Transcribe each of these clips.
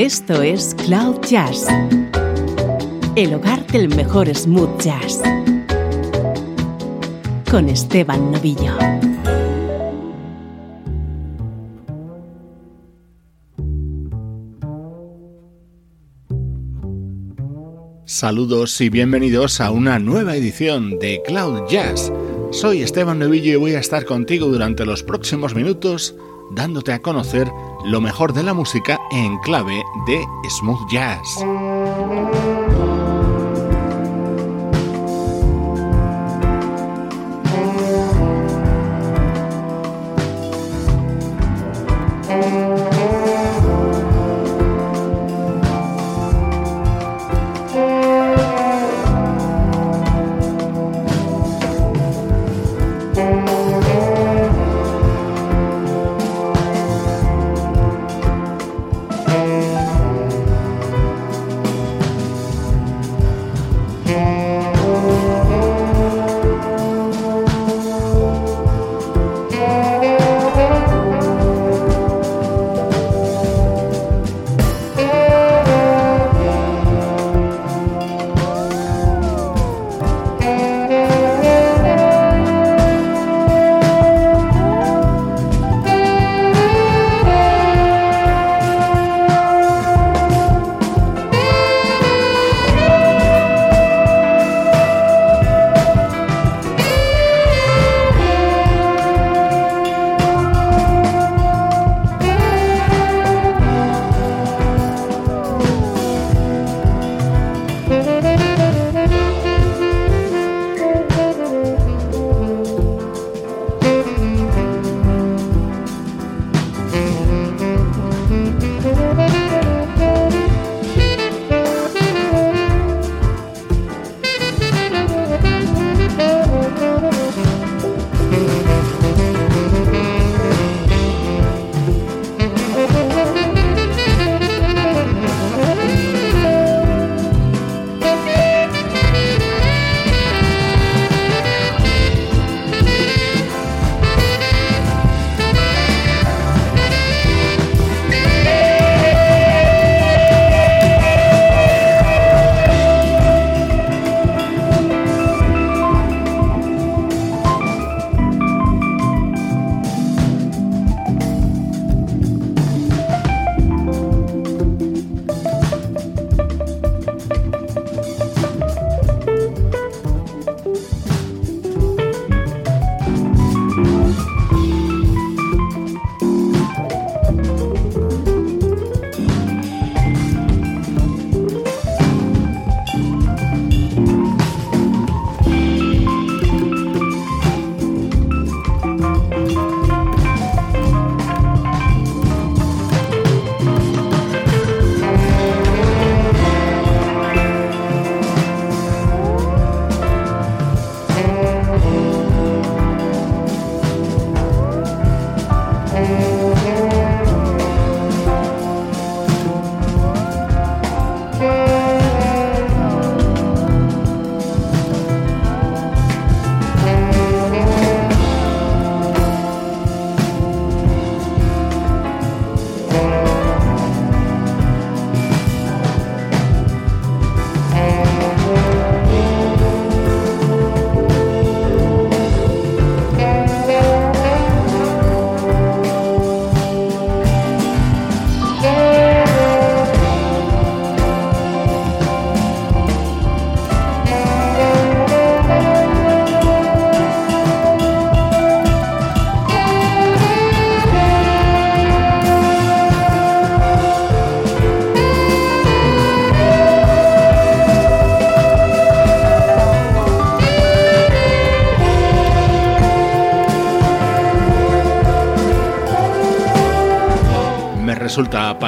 Esto es Cloud Jazz, el hogar del mejor smooth jazz, con Esteban Novillo. Saludos y bienvenidos a una nueva edición de Cloud Jazz. Soy Esteban Novillo y voy a estar contigo durante los próximos minutos dándote a conocer lo mejor de la música en clave de smooth jazz.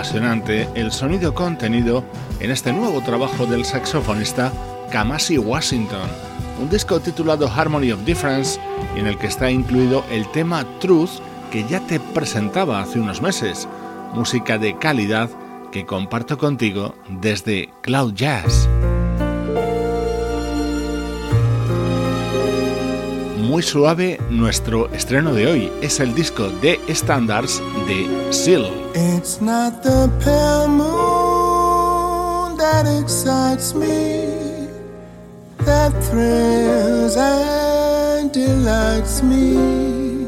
Apasionante el sonido contenido en este nuevo trabajo del saxofonista Kamasi Washington, un disco titulado Harmony of Difference en el que está incluido el tema Truth que ya te presentaba hace unos meses, música de calidad que comparto contigo desde Cloud Jazz. Muy suave nuestro estreno de hoy es el disco de Standards de Seal. It's not the pale moon. that excites me, that thrills and delights me.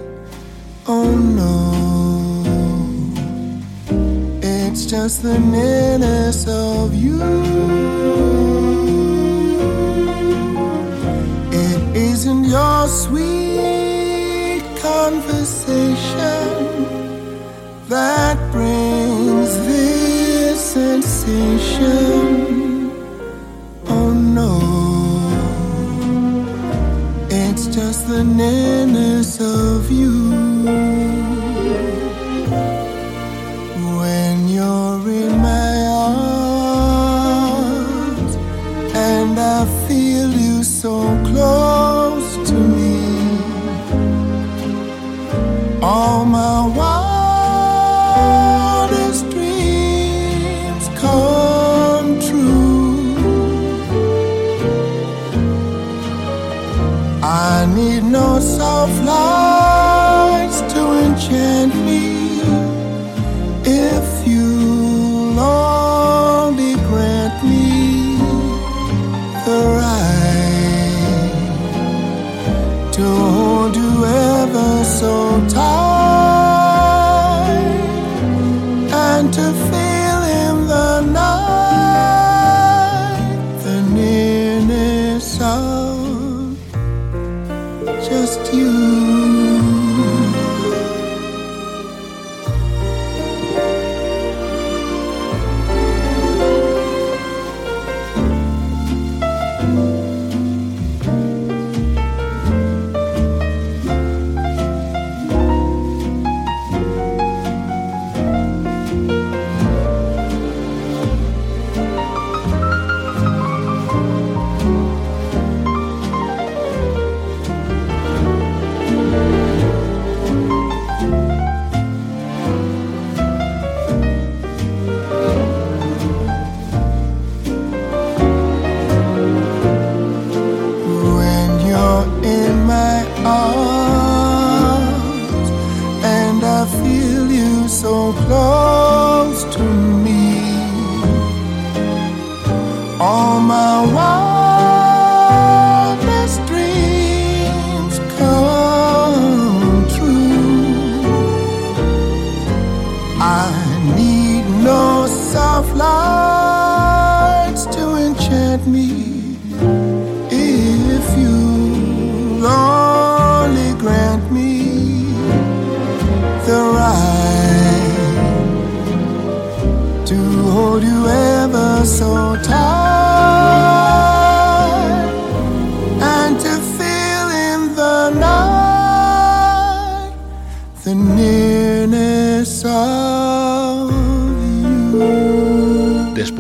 Oh no, it's just the nearness of you. It isn't your sweet conversation that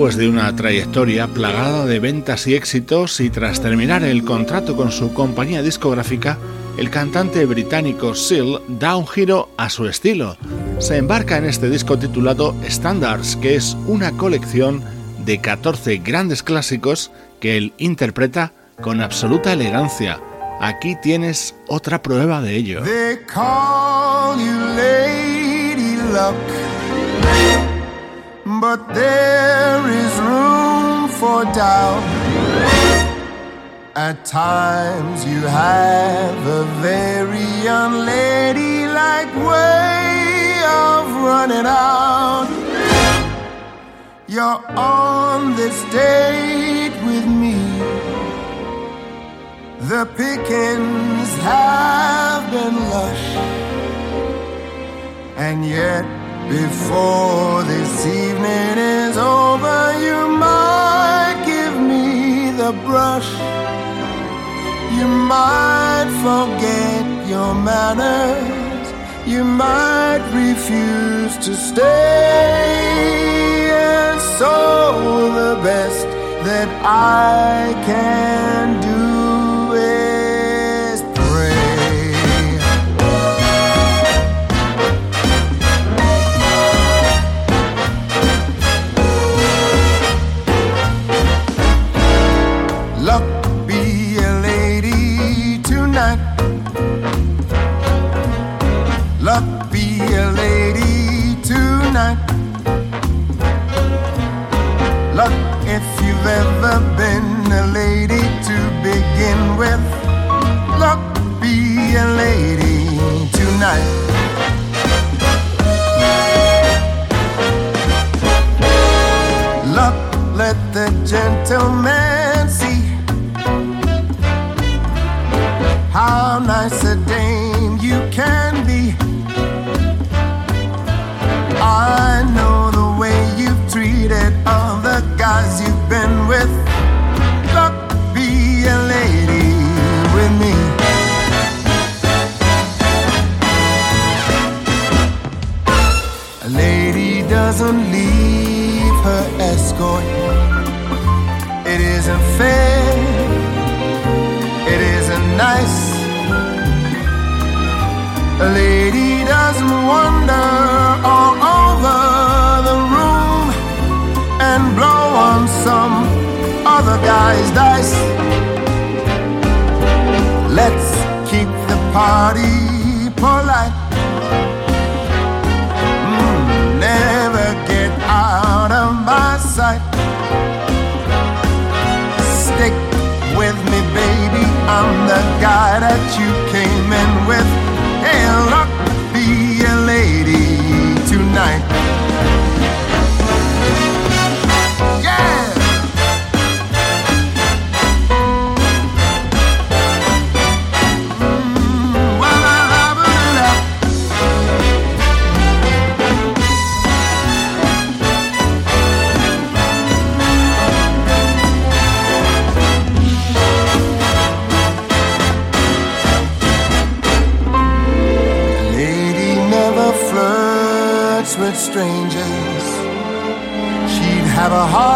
Después de una trayectoria plagada de ventas y éxitos y tras terminar el contrato con su compañía discográfica, el cantante británico Seal da un giro a su estilo. Se embarca en este disco titulado Standards, que es una colección de 14 grandes clásicos que él interpreta con absoluta elegancia. Aquí tienes otra prueba de ello. But there is room for doubt. At times you have a very unladylike way of running out. You're on this date with me. The pickings have been lush, and yet before this evening is over, you might give me the brush. You might forget your manners. You might refuse to stay. And so the best that I can do you've ever been a lady to begin with, look, be a lady tonight. Look, let the gentleman dice. Let's keep the party polite. Mm, never get out of my sight. Stick with me, baby. I'm the guy that you came in with. Hey, look, be a lady tonight. Strangers. She'd have a heart,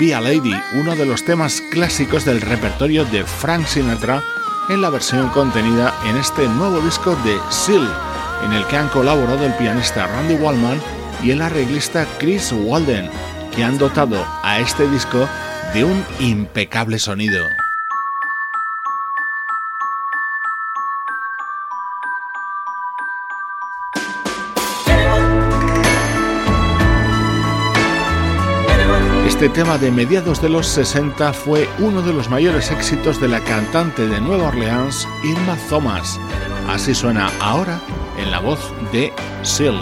Be a Lady, uno de los temas clásicos del repertorio de Frank Sinatra en la versión contenida en este nuevo disco de Seal, en el que han colaborado el pianista Randy Wallman y el arreglista Chris Walden, que han dotado a este disco de un impecable sonido. Este tema de mediados de los 60 fue uno de los mayores éxitos de la cantante de Nueva Orleans, Irma Thomas. Así suena ahora en la voz de Seal.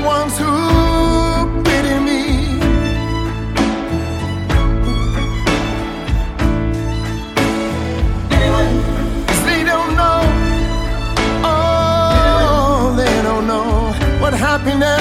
The ones who pity me. Cause they don't know, oh, they don't know what happiness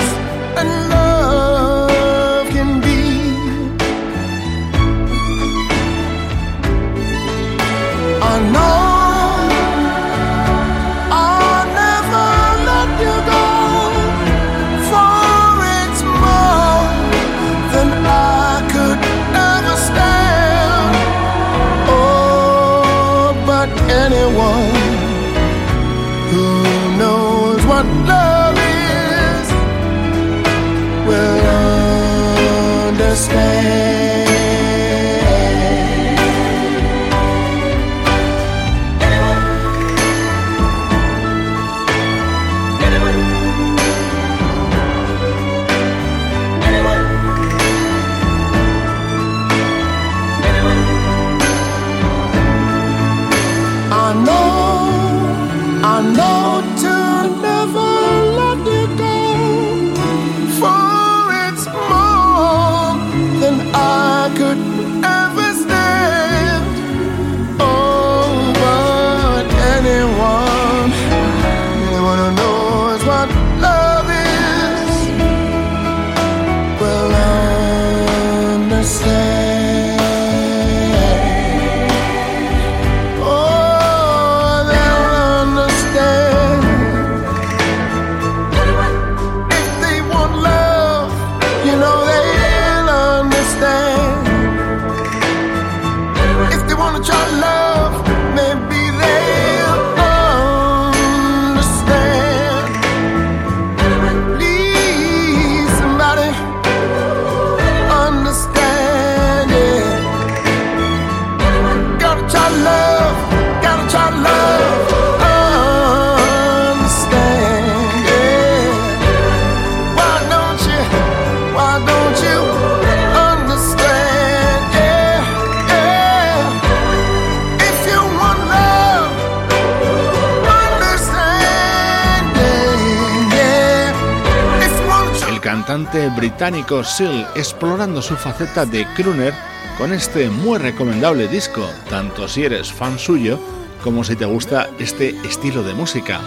wanna try love. Británico Seal explorando su faceta de crooner con este muy recomendable disco, tanto si eres fan suyo como si te gusta este estilo de música.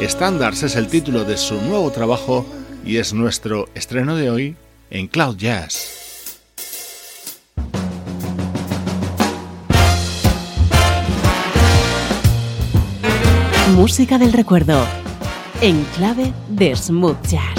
Standards es el título de su nuevo trabajo y es nuestro estreno de hoy en Cloud Jazz. Música del recuerdo en clave de smooth jazz.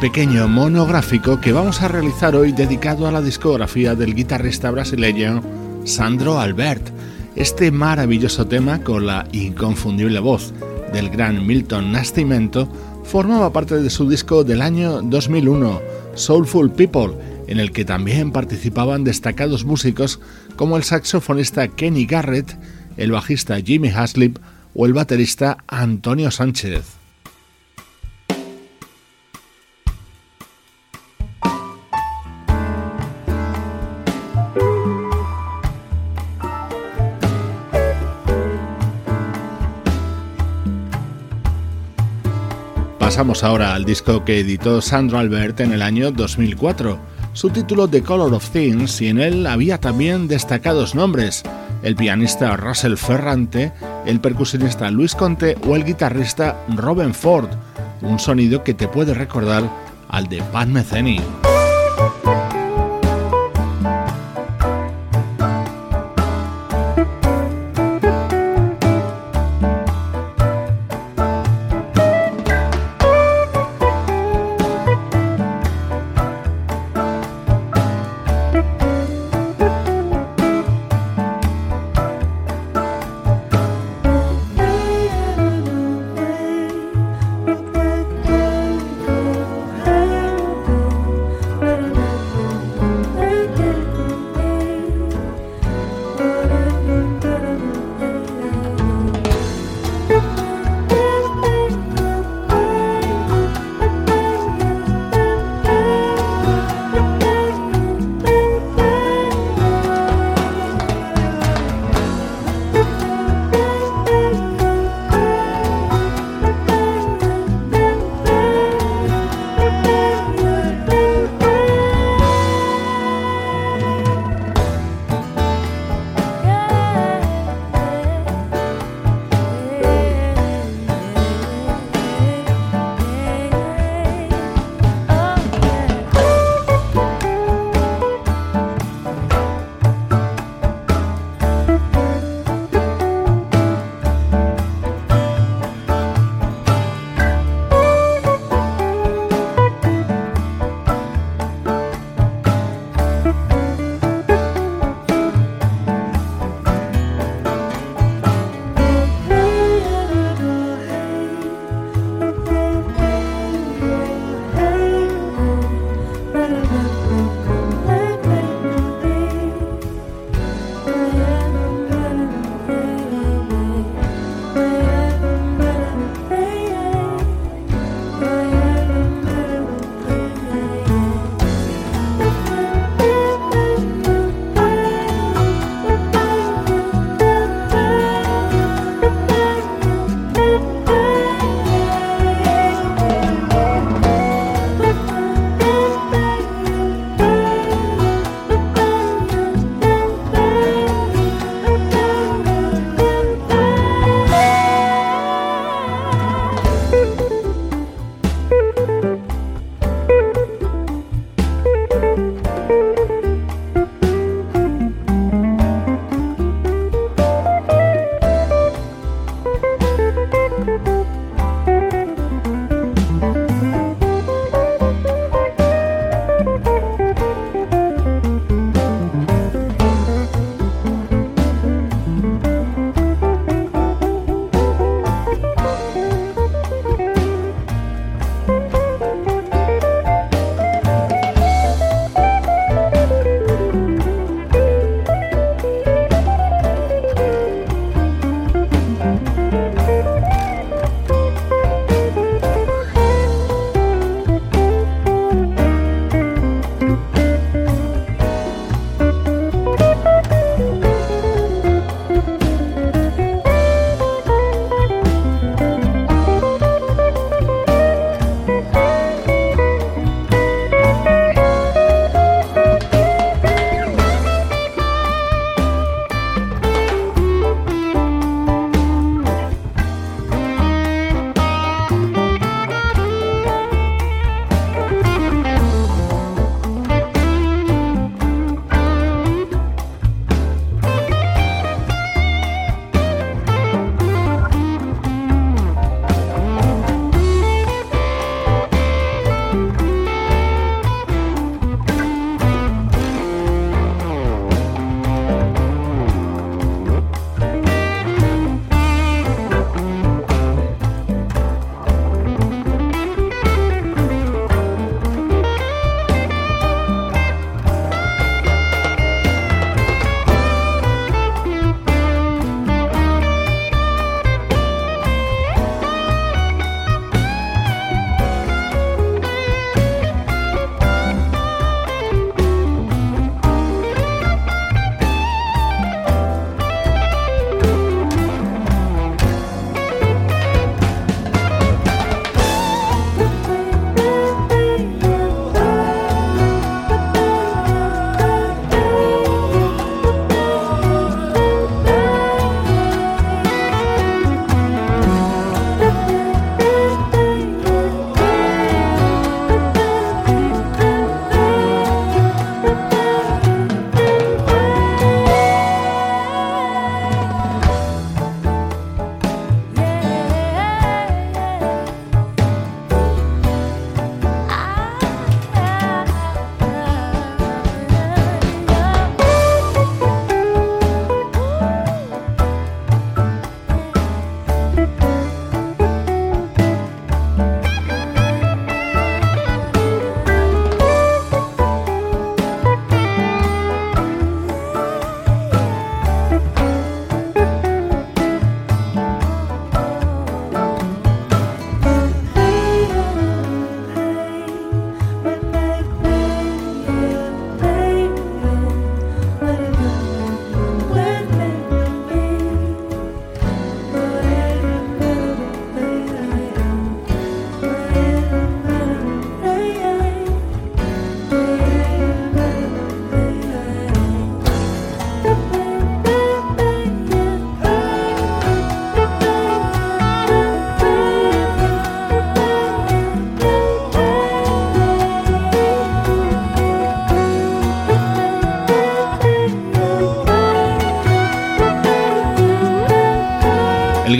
Pequeño monográfico que vamos a realizar hoy dedicado a la discografía del guitarrista brasileño Sandro Albert. Este maravilloso tema con la inconfundible voz del gran Milton Nascimento formaba parte de su disco del año 2001, Soulful People, en el que también participaban destacados músicos como el saxofonista Kenny Garrett, el bajista Jimmy Haslip o el baterista Antonio Sánchez. Pasamos ahora al disco que editó Sandro Albert en el año 2004. Su título The Color of Things y en él había también destacados nombres, el pianista Russell Ferrante, el percusionista Luis Conte o el guitarrista Robin Ford, un sonido que te puede recordar al de Pat Metheny.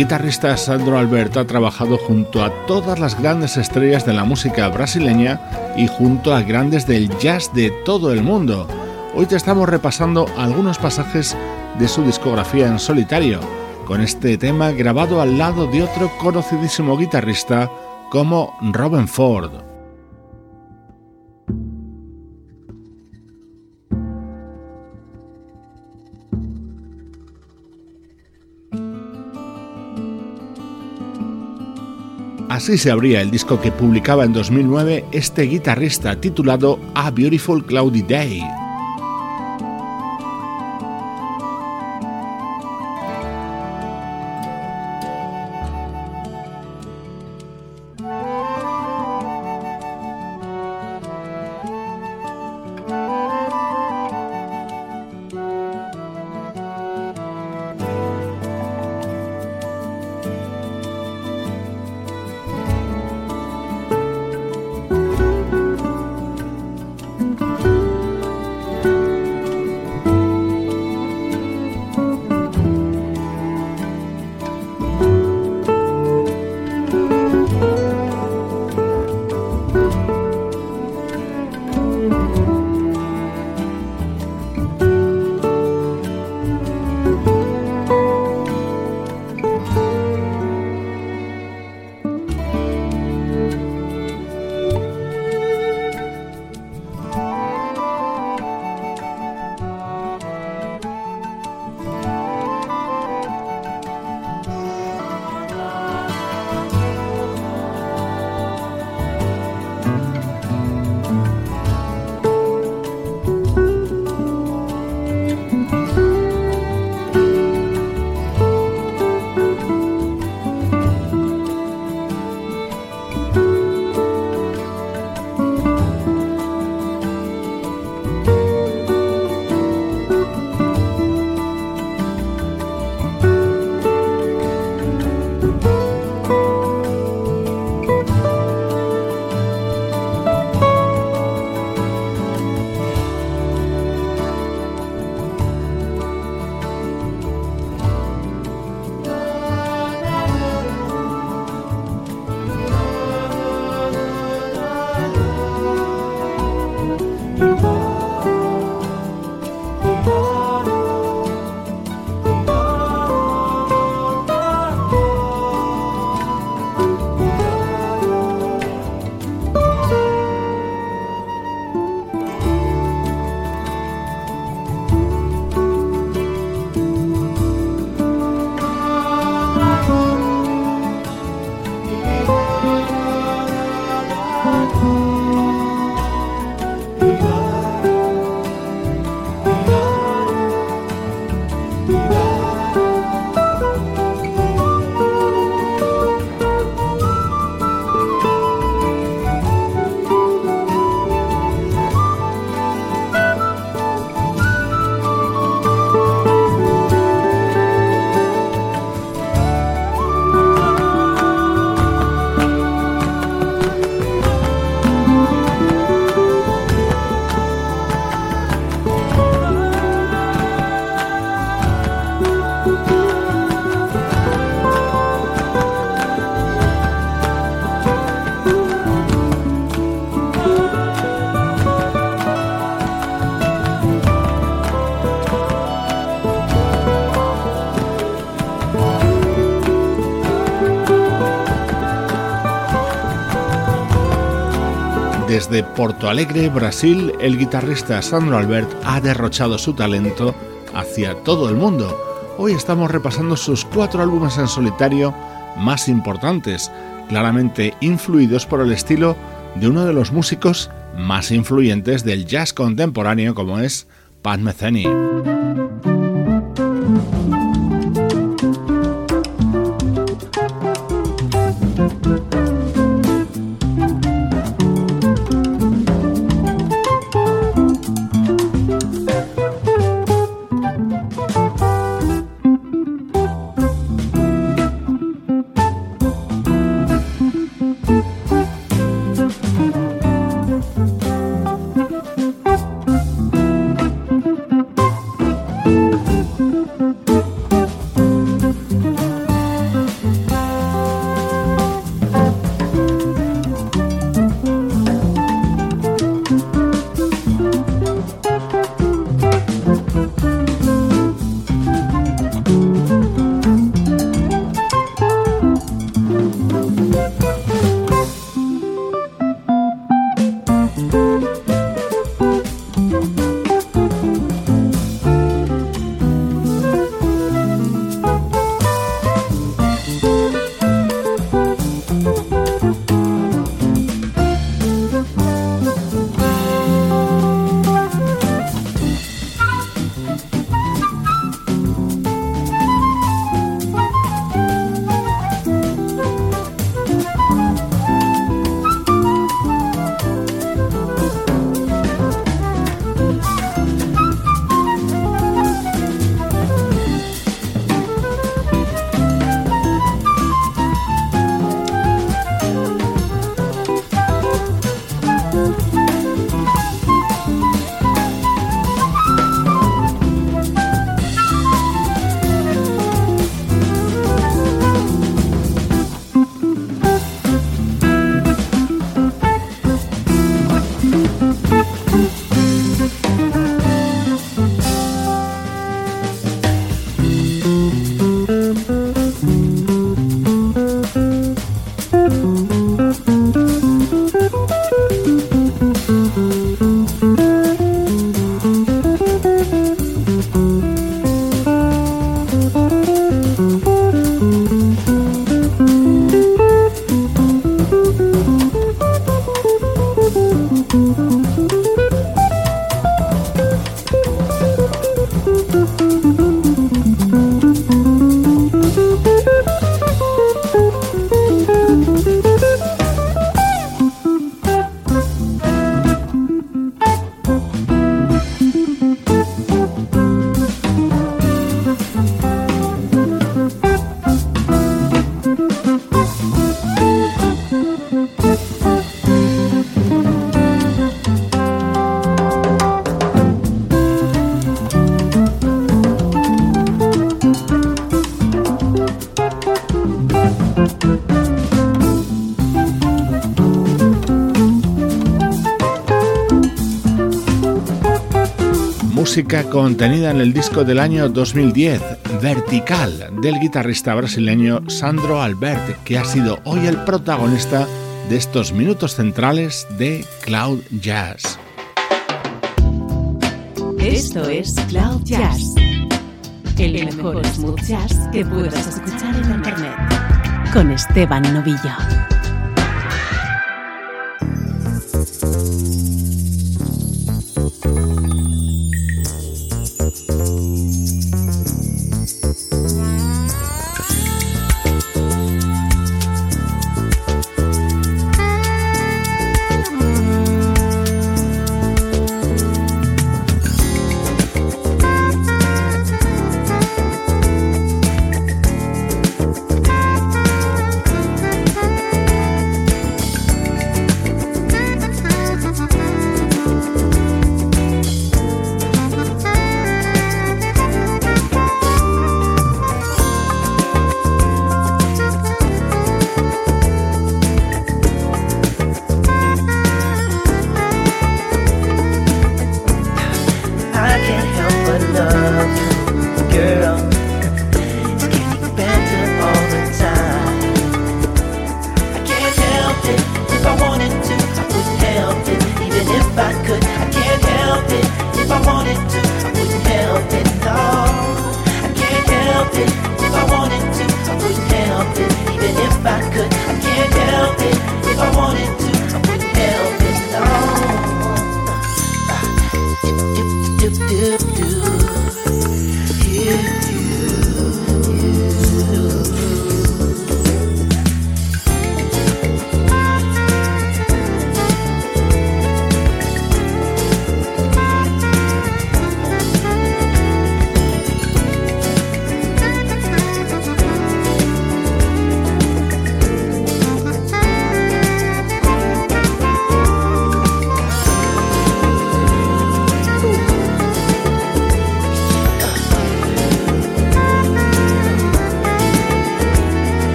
Guitarrista Sandro Albert ha trabajado junto a todas las grandes estrellas de la música brasileña y junto a grandes del jazz de todo el mundo. Hoy te estamos repasando algunos pasajes de su discografía en solitario, con este tema grabado al lado de otro conocidísimo guitarrista como Robin Ford. Así se abría el disco que publicaba en 2009 este guitarrista titulado A Beautiful Cloudy Day. Desde Porto Alegre, Brasil, el guitarrista Sandro Albert ha derrochado su talento hacia todo el mundo. Hoy estamos repasando sus cuatro álbumes en solitario más importantes, claramente influidos por el estilo de uno de los músicos más influyentes del jazz contemporáneo como es Pat Metheny. Música contenida en el disco del año 2010, Vertical, del guitarrista brasileño Sandro Albert, que ha sido hoy el protagonista de estos minutos centrales de Cloud Jazz. Esto es Cloud Jazz, el mejor smooth jazz que puedas escuchar en Internet, con Esteban Novillo.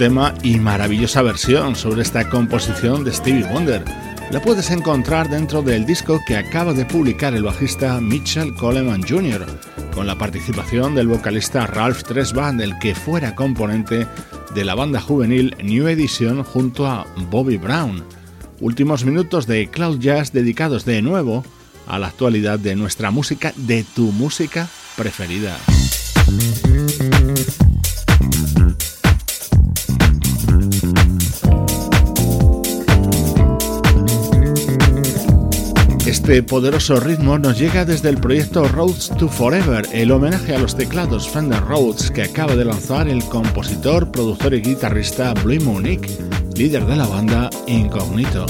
Tema y maravillosa versión sobre esta composición de Stevie Wonder. La puedes encontrar dentro del disco que acaba de publicar el bajista Mitchell Coleman Jr., con la participación del vocalista Ralph Tresvant, del que fuera componente de la banda juvenil New Edition junto a Bobby Brown. Últimos minutos de Cloud Jazz dedicados de nuevo a la actualidad de nuestra música, de tu música preferida. Este poderoso ritmo nos llega desde el proyecto Roads to Forever, el homenaje a los teclados Fender Rhodes que acaba de lanzar el compositor, productor y guitarrista Blue Monique, líder de la banda Incognito.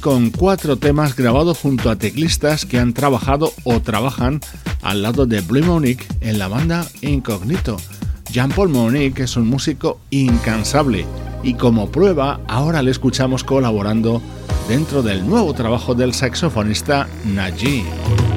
Con cuatro temas grabados junto a teclistas que han trabajado o trabajan al lado de Blue Monique en la banda Incognito. Jean-Paul Monique es un músico incansable y como prueba ahora le escuchamos colaborando dentro del nuevo trabajo del saxofonista Najee.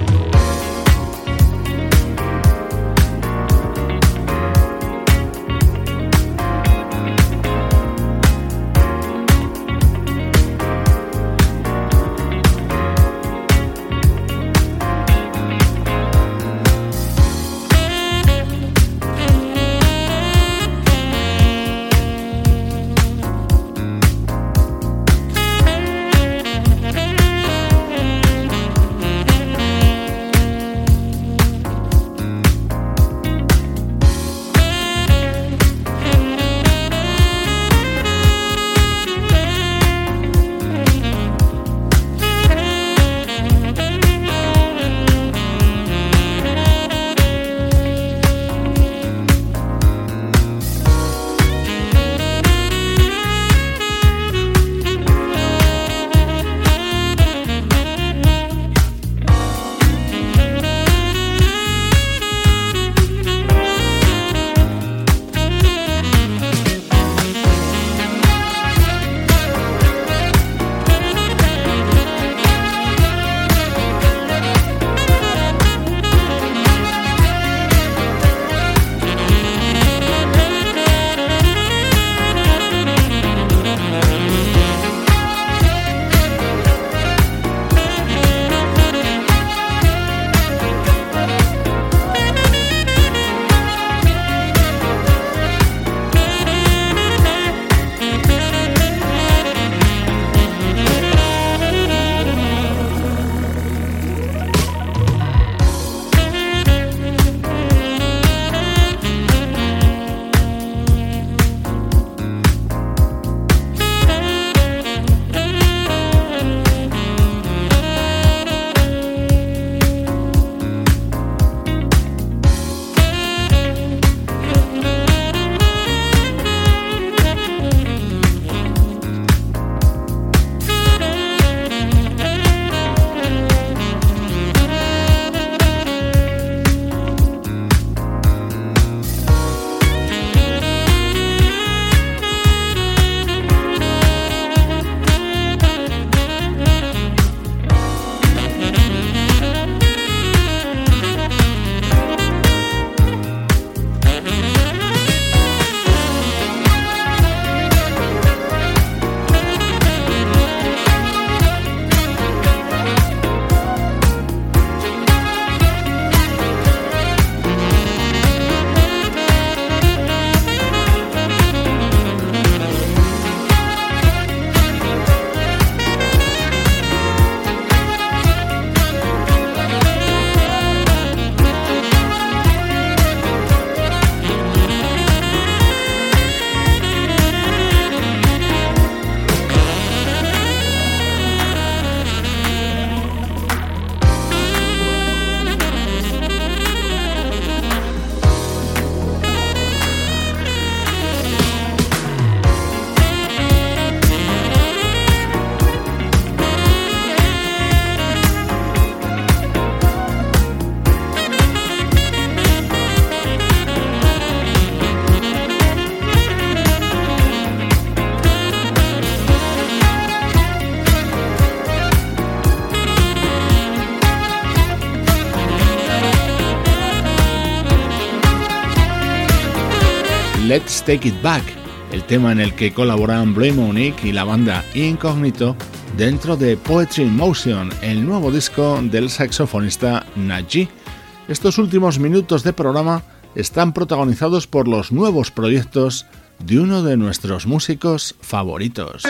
Take It Back, el tema en el que colaboran Blame Monique y la banda Incognito dentro de Poetry in Motion, el nuevo disco del saxofonista Najee. Estos últimos minutos de programa están protagonizados por los nuevos proyectos de uno de nuestros músicos favoritos.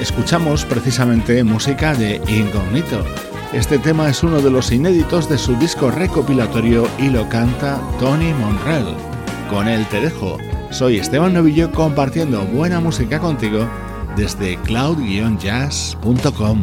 Escuchamos precisamente música de Incognito. Este tema es uno de los inéditos de su disco recopilatorio y lo canta Tony Monrell. Con él te dejo. Soy Esteban Novillo compartiendo buena música contigo desde cloud-jazz.com.